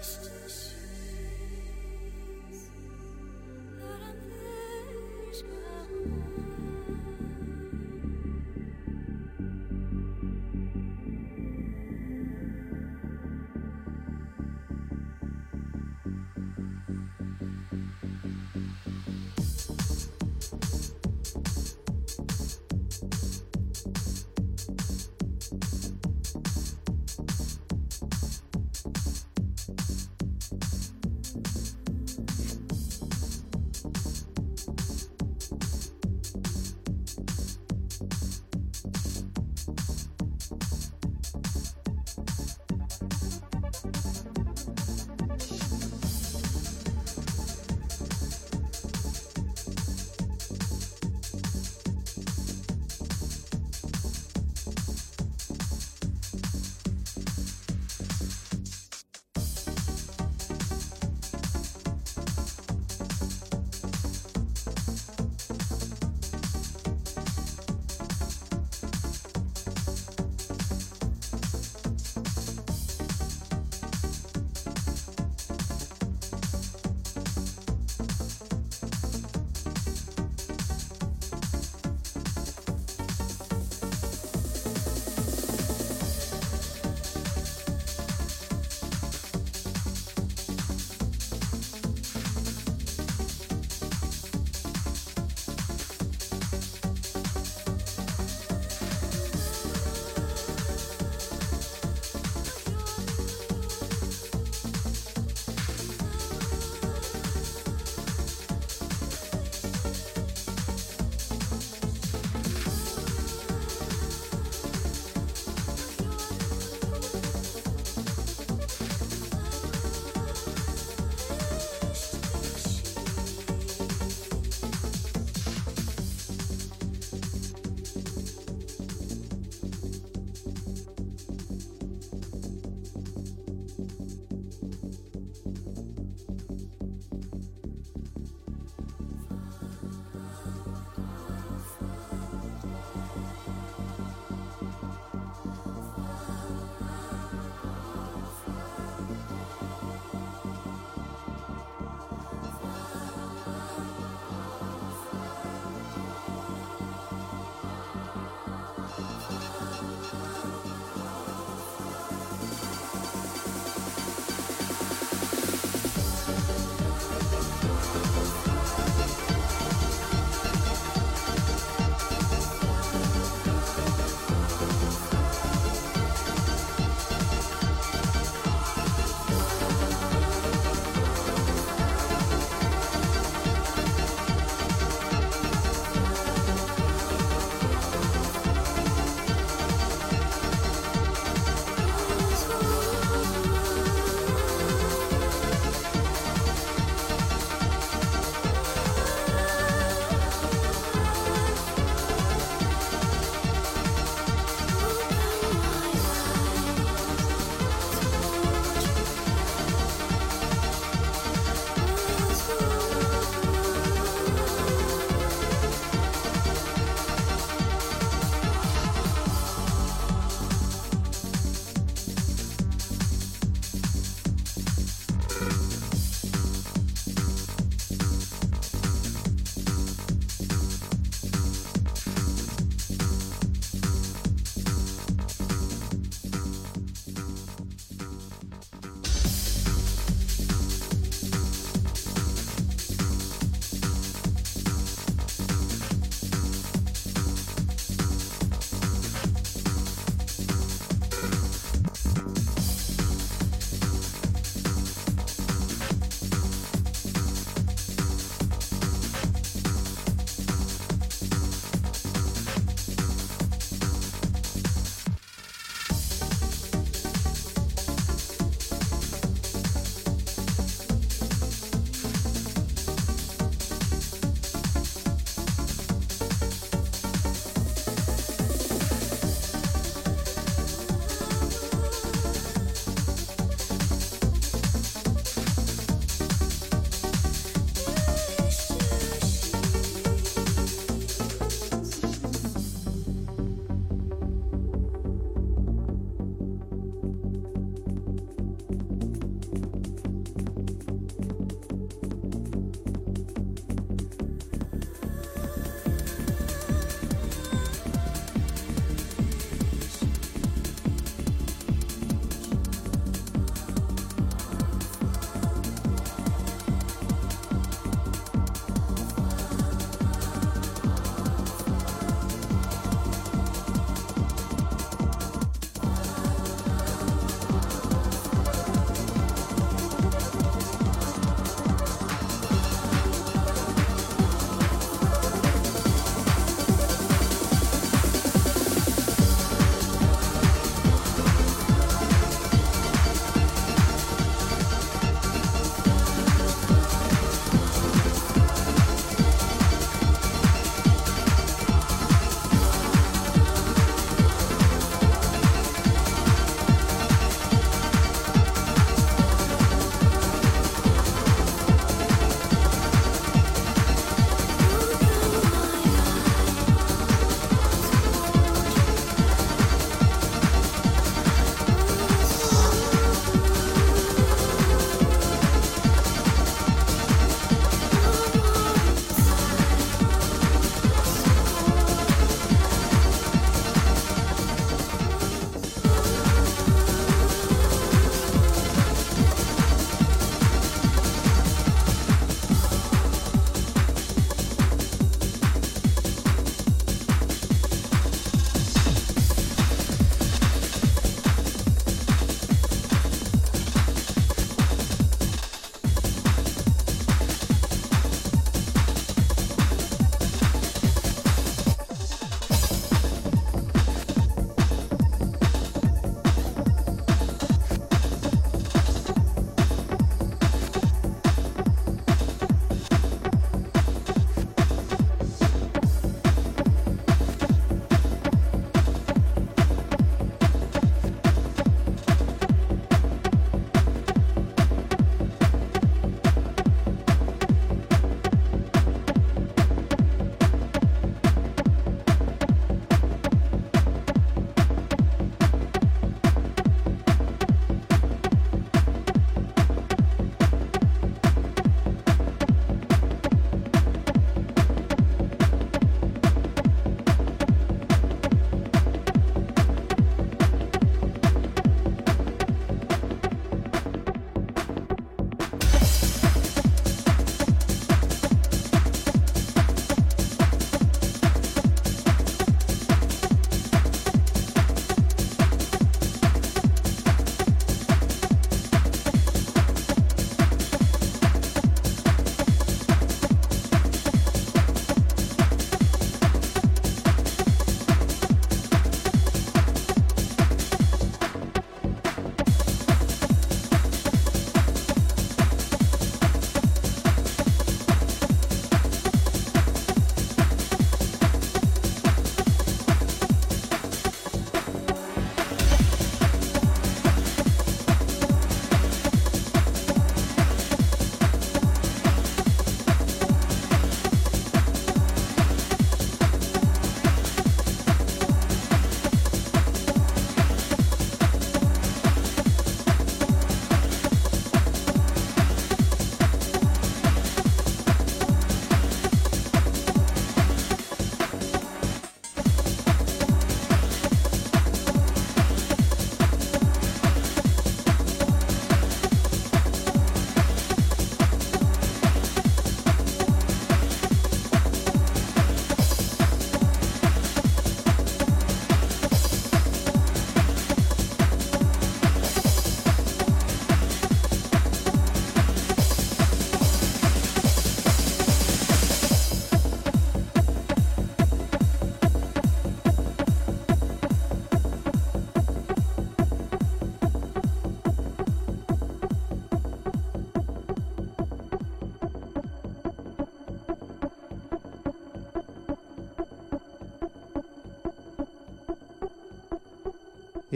Christ.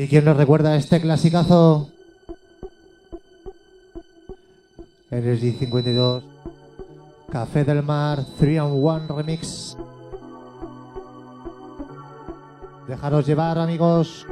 ¿Y quién nos recuerda este clasicazo? Energy 52, Café del Mar 3 on 1 Remix. Dejaros llevar, amigos.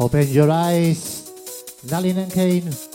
Open your eyes, Nalin and Kane.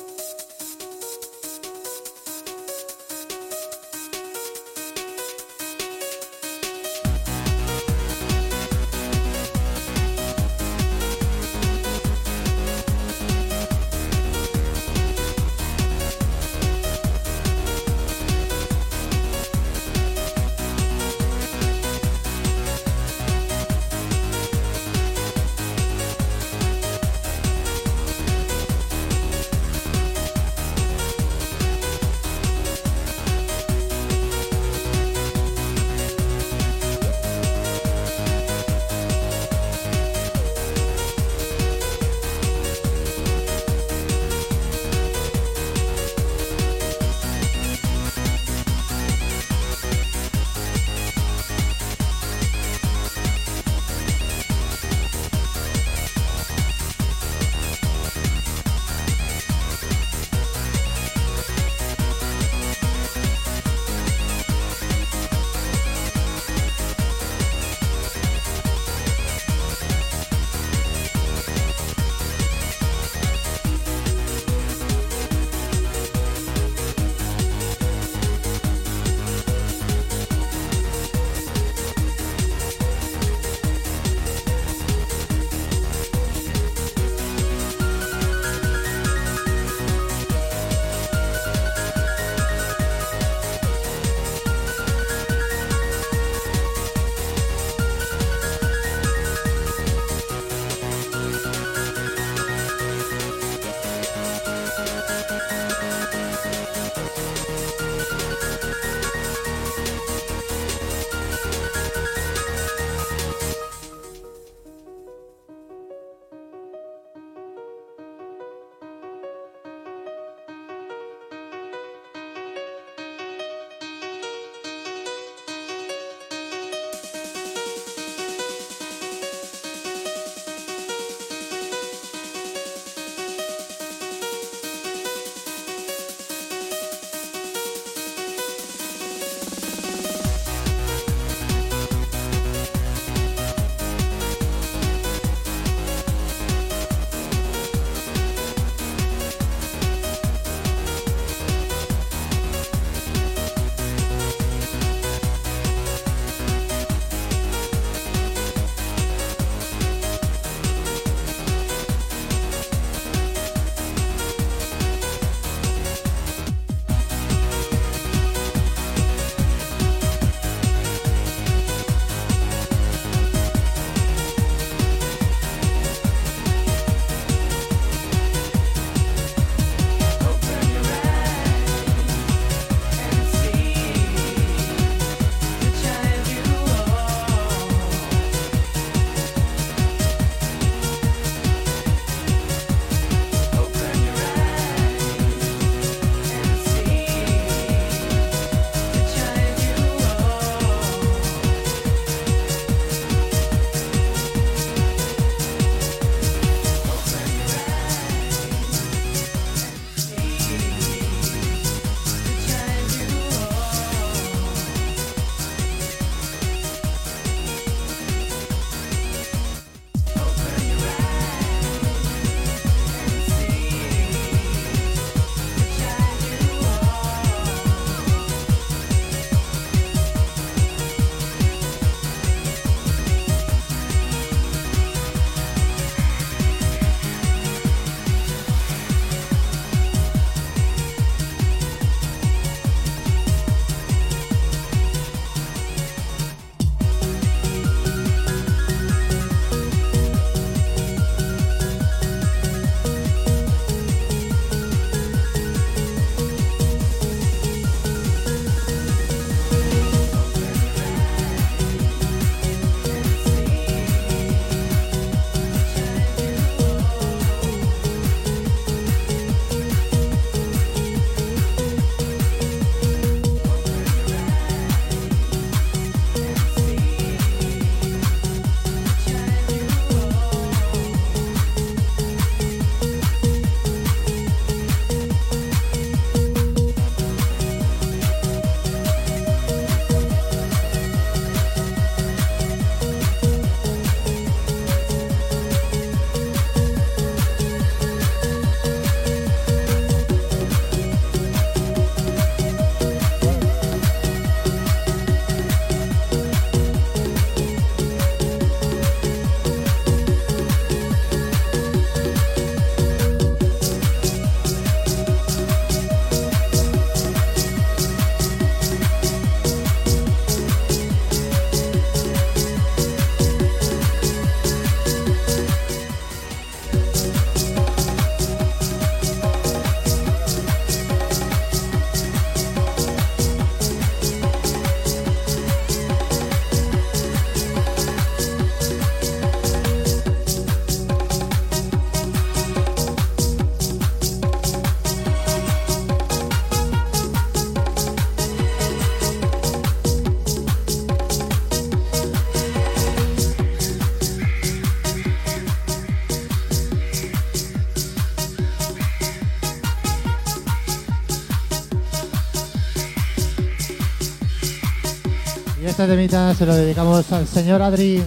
Este temita se lo dedicamos al señor Adri,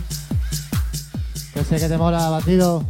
que sé que te mola, bandido.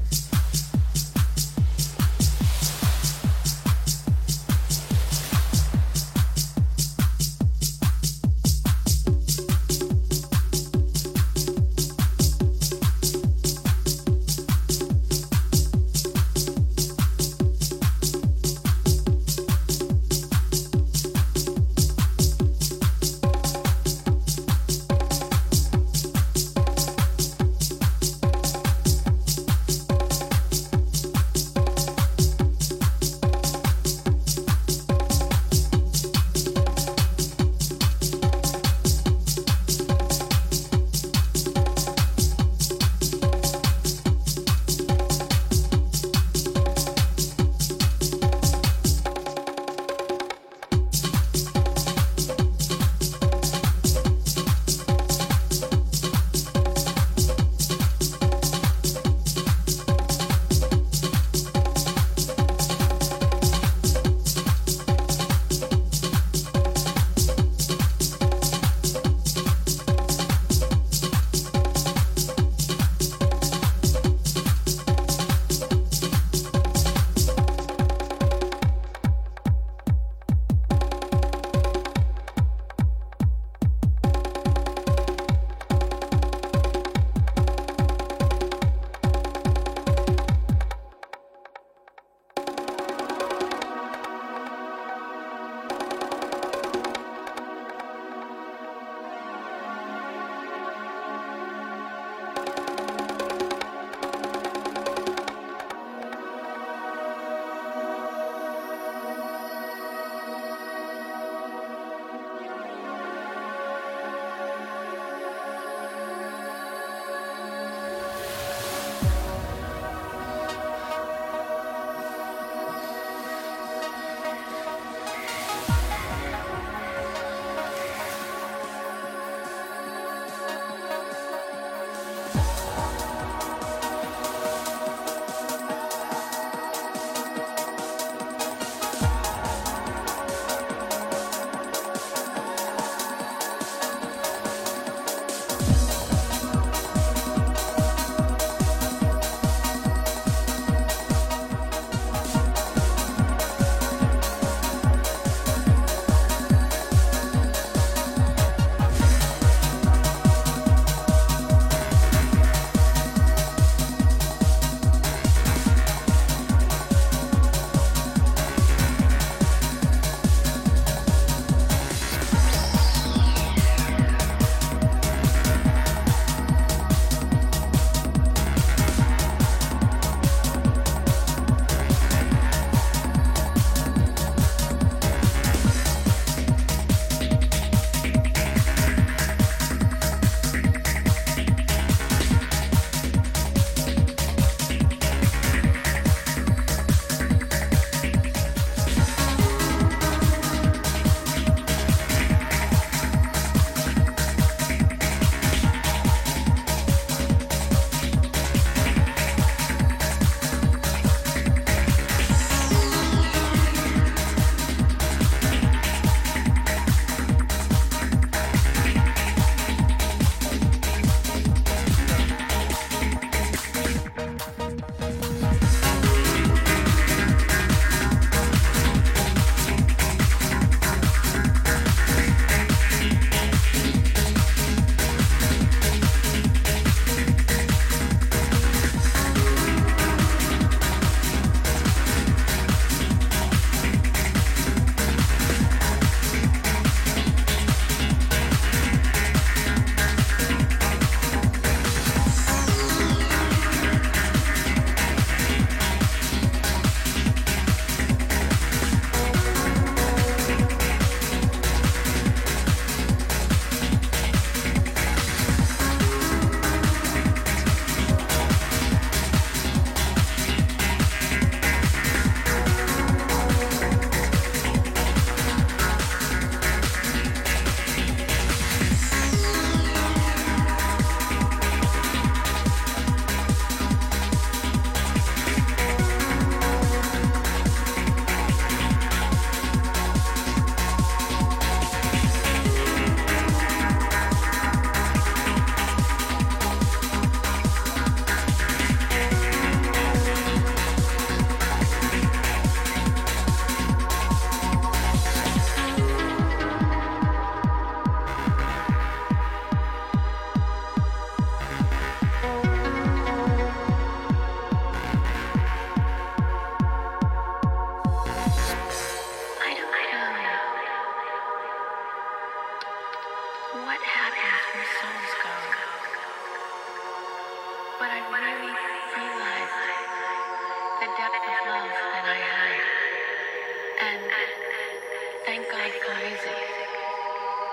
Thank God for music.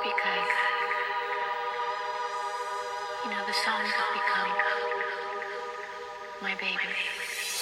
Because, you know, the songs have become my baby.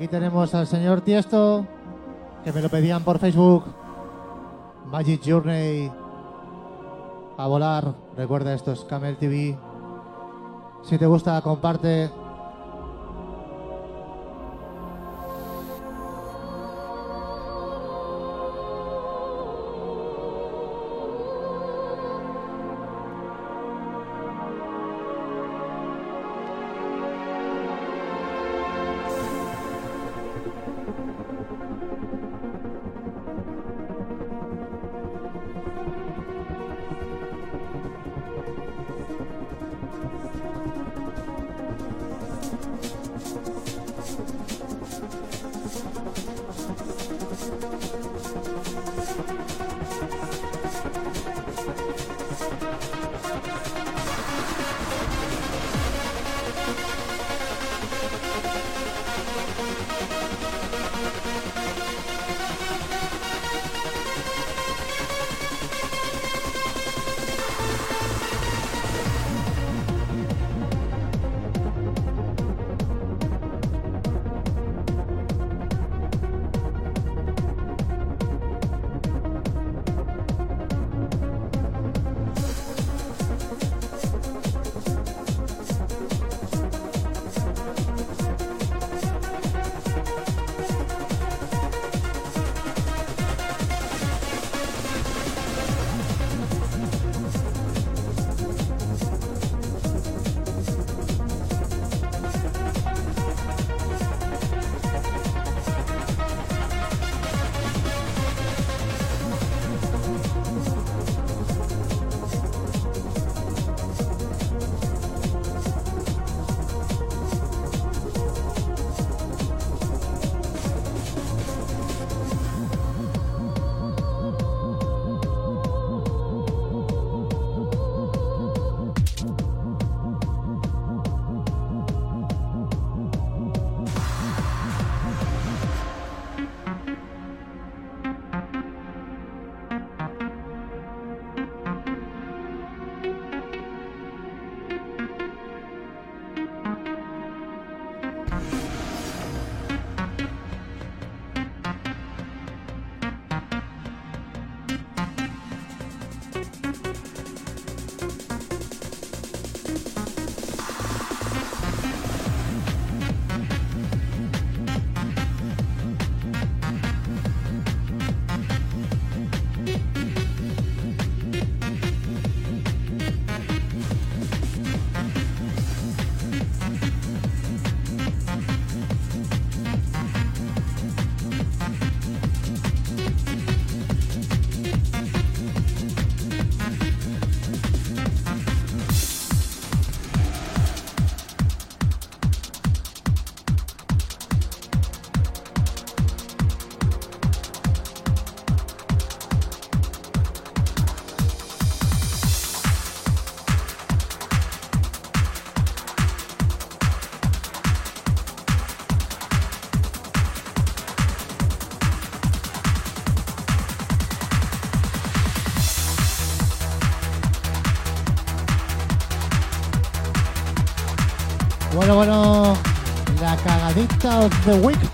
Aquí tenemos al señor Tiesto, que me lo pedían por Facebook. Magic Journey. A volar. Recuerda esto es Camel TV. Si te gusta, comparte. Bueno, la cagadita of the week.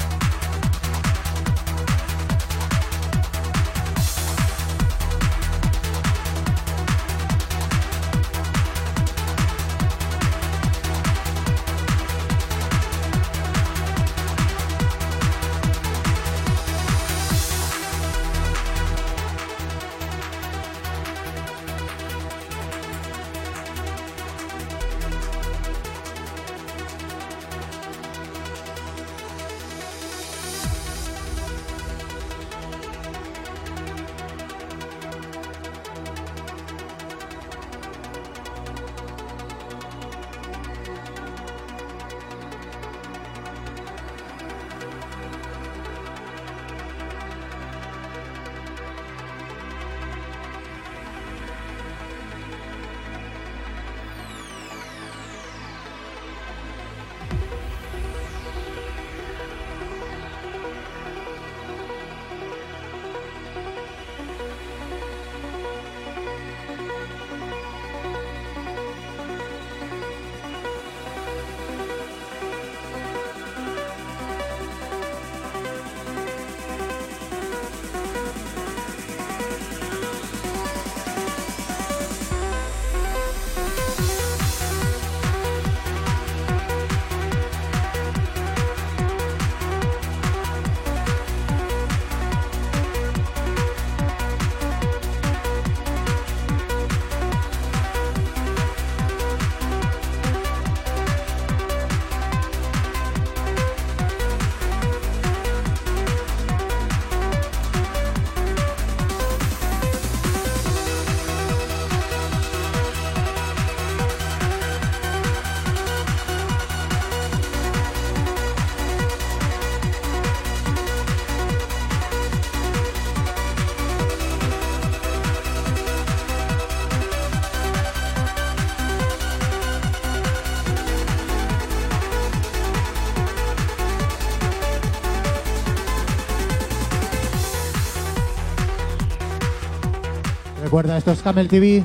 Recuerda, esto es Camel TV.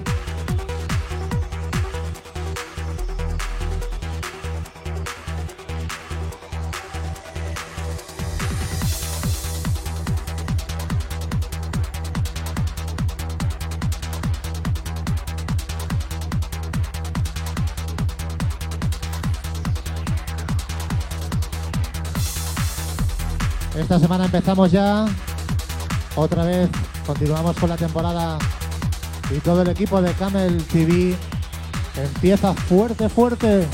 Esta semana empezamos ya. Otra vez continuamos con la temporada y todo el equipo de Camel TV empieza fuerte, fuerte.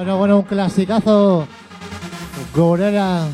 Bueno, bueno, un clasicazo. Gorera.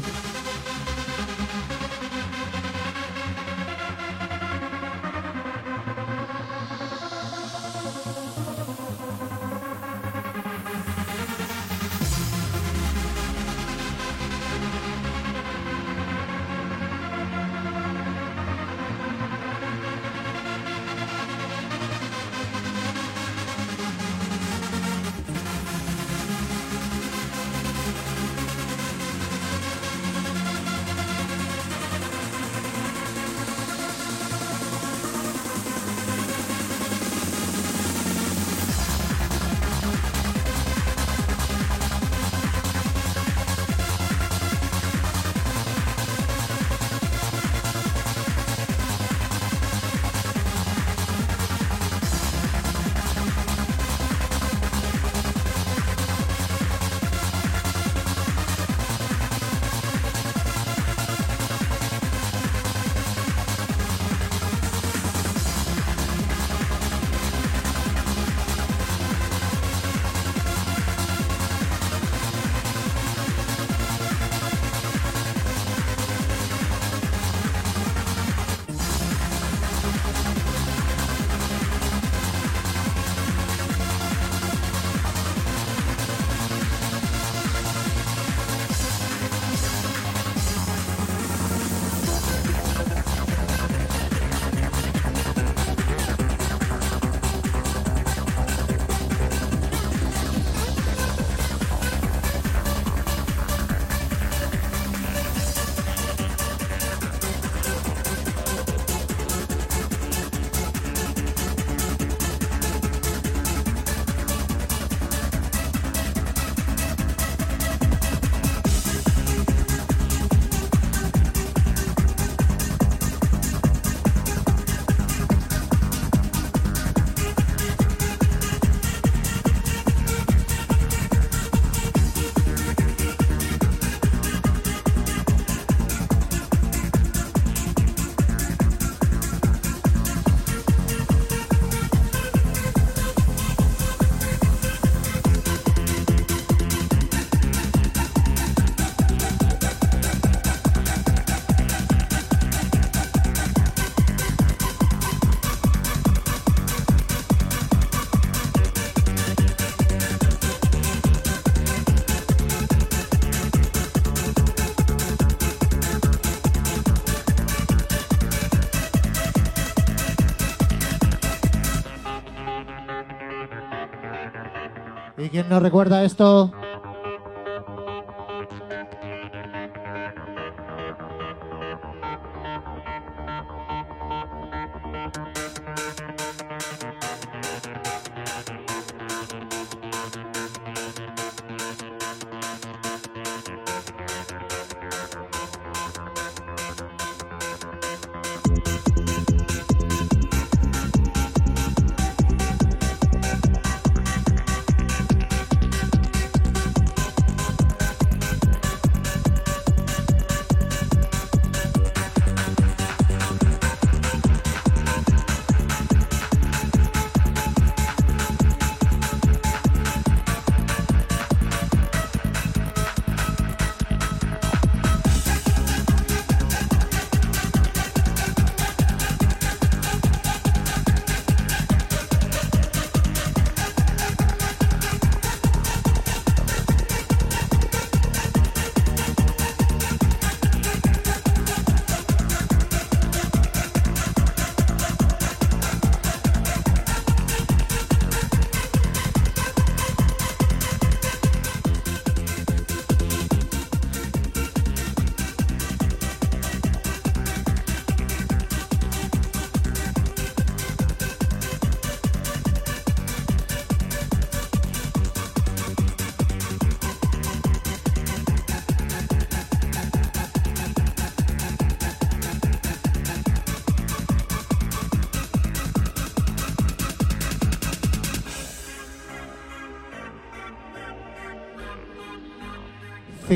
¿Y quién no recuerda esto?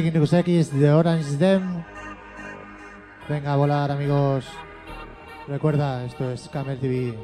X de Orange Dem. Venga a volar, amigos. Recuerda, esto es Camel TV.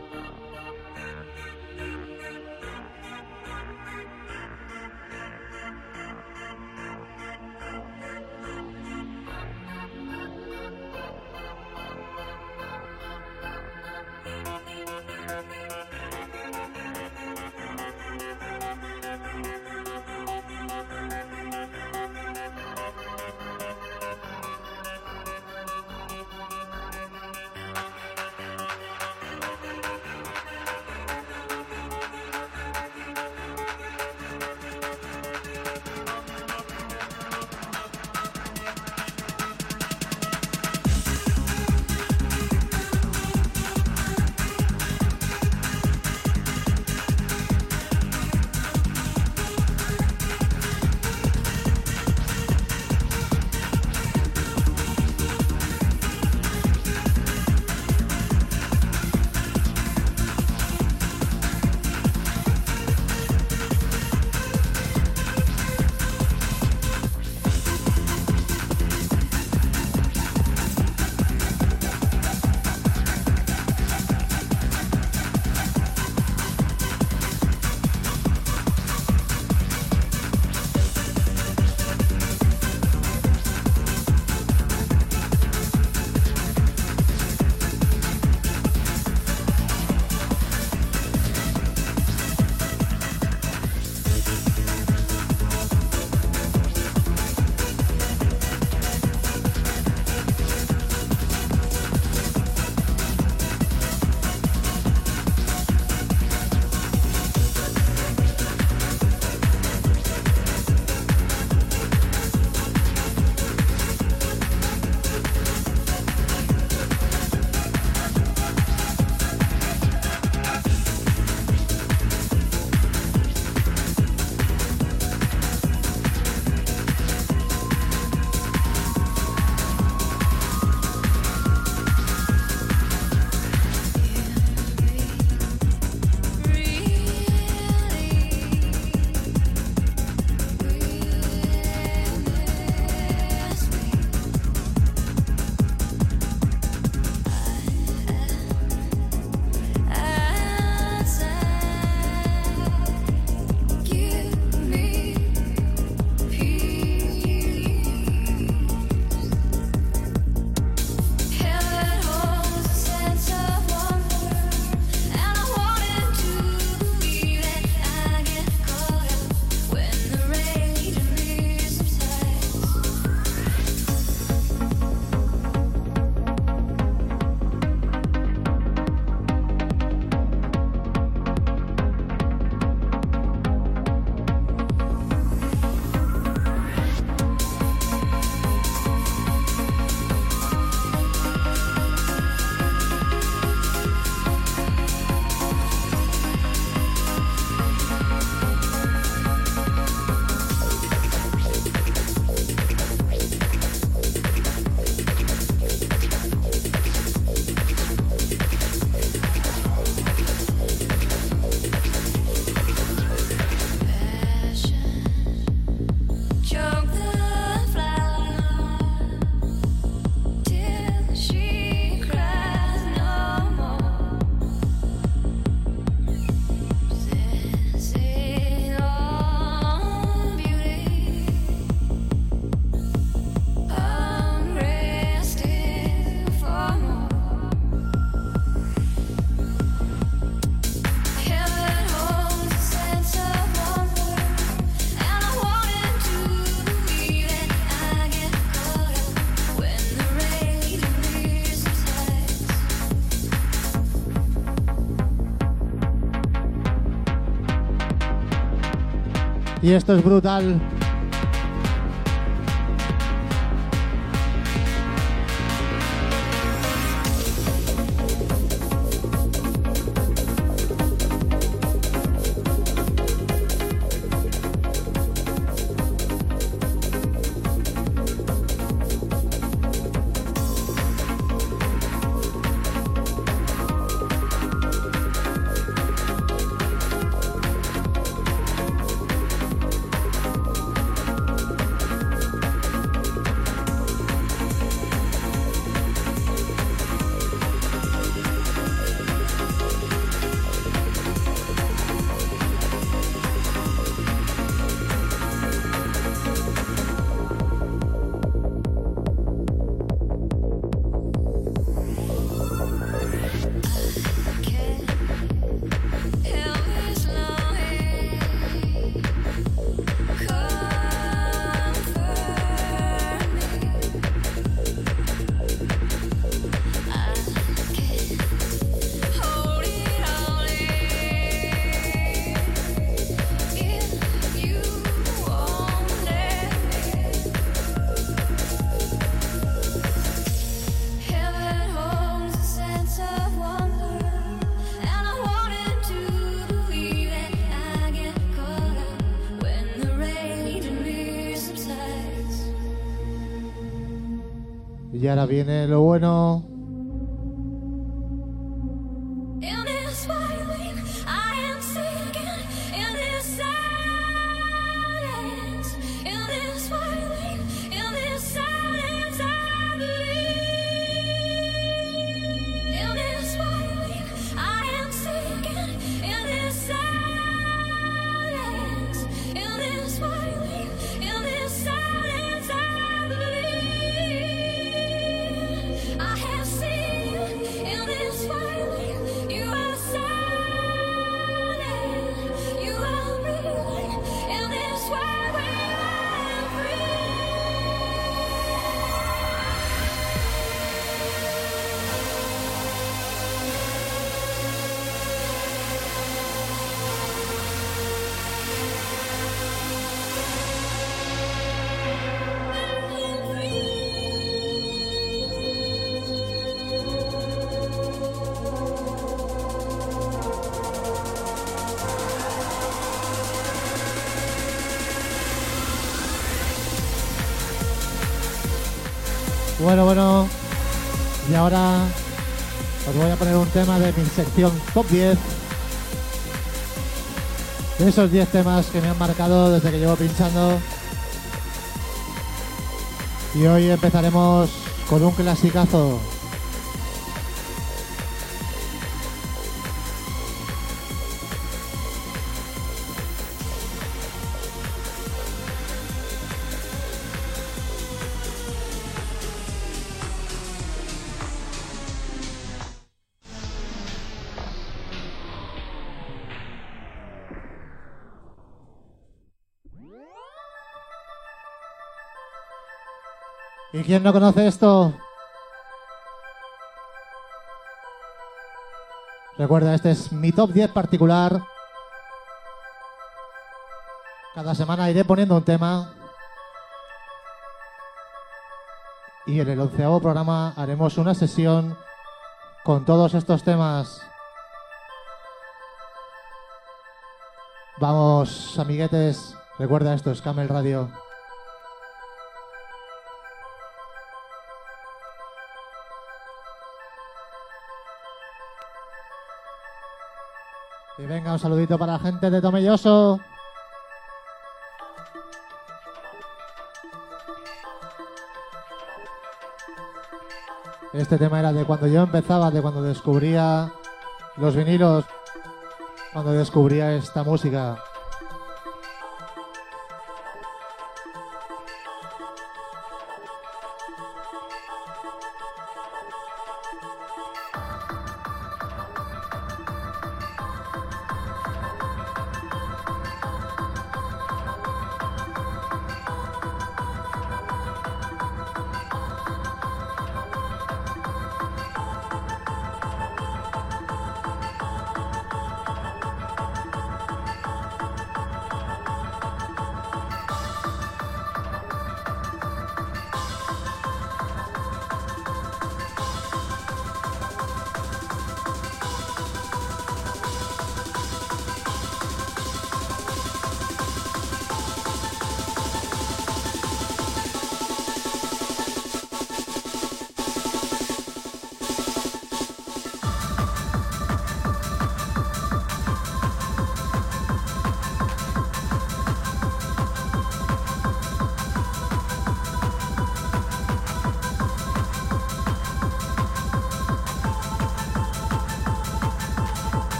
Y esto es brutal. Y ahora viene lo bueno. Bueno, bueno. Y ahora os voy a poner un tema de mi sección top 10. De esos 10 temas que me han marcado desde que llevo pinchando. Y hoy empezaremos con un clasicazo. ¿Y quién no conoce esto? Recuerda, este es mi top 10 particular. Cada semana iré poniendo un tema. Y en el onceavo programa haremos una sesión con todos estos temas. Vamos, amiguetes. Recuerda esto, es Camel Radio. Venga, un saludito para la gente de Tomelloso. Este tema era de cuando yo empezaba, de cuando descubría los vinilos, cuando descubría esta música.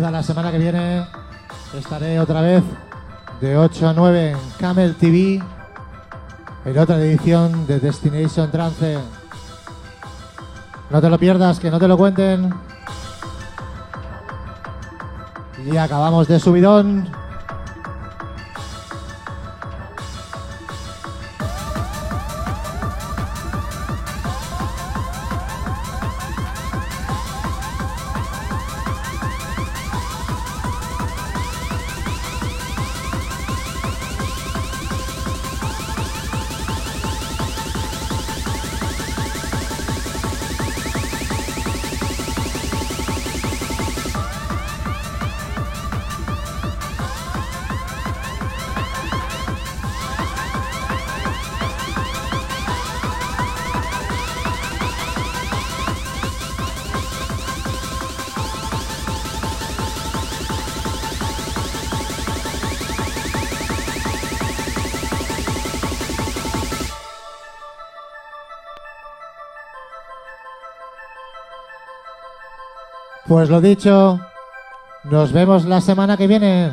La semana que viene estaré otra vez de 8 a 9 en Camel TV en otra edición de Destination Trance. No te lo pierdas, que no te lo cuenten. Y acabamos de subidón. Pues lo dicho, nos vemos la semana que viene.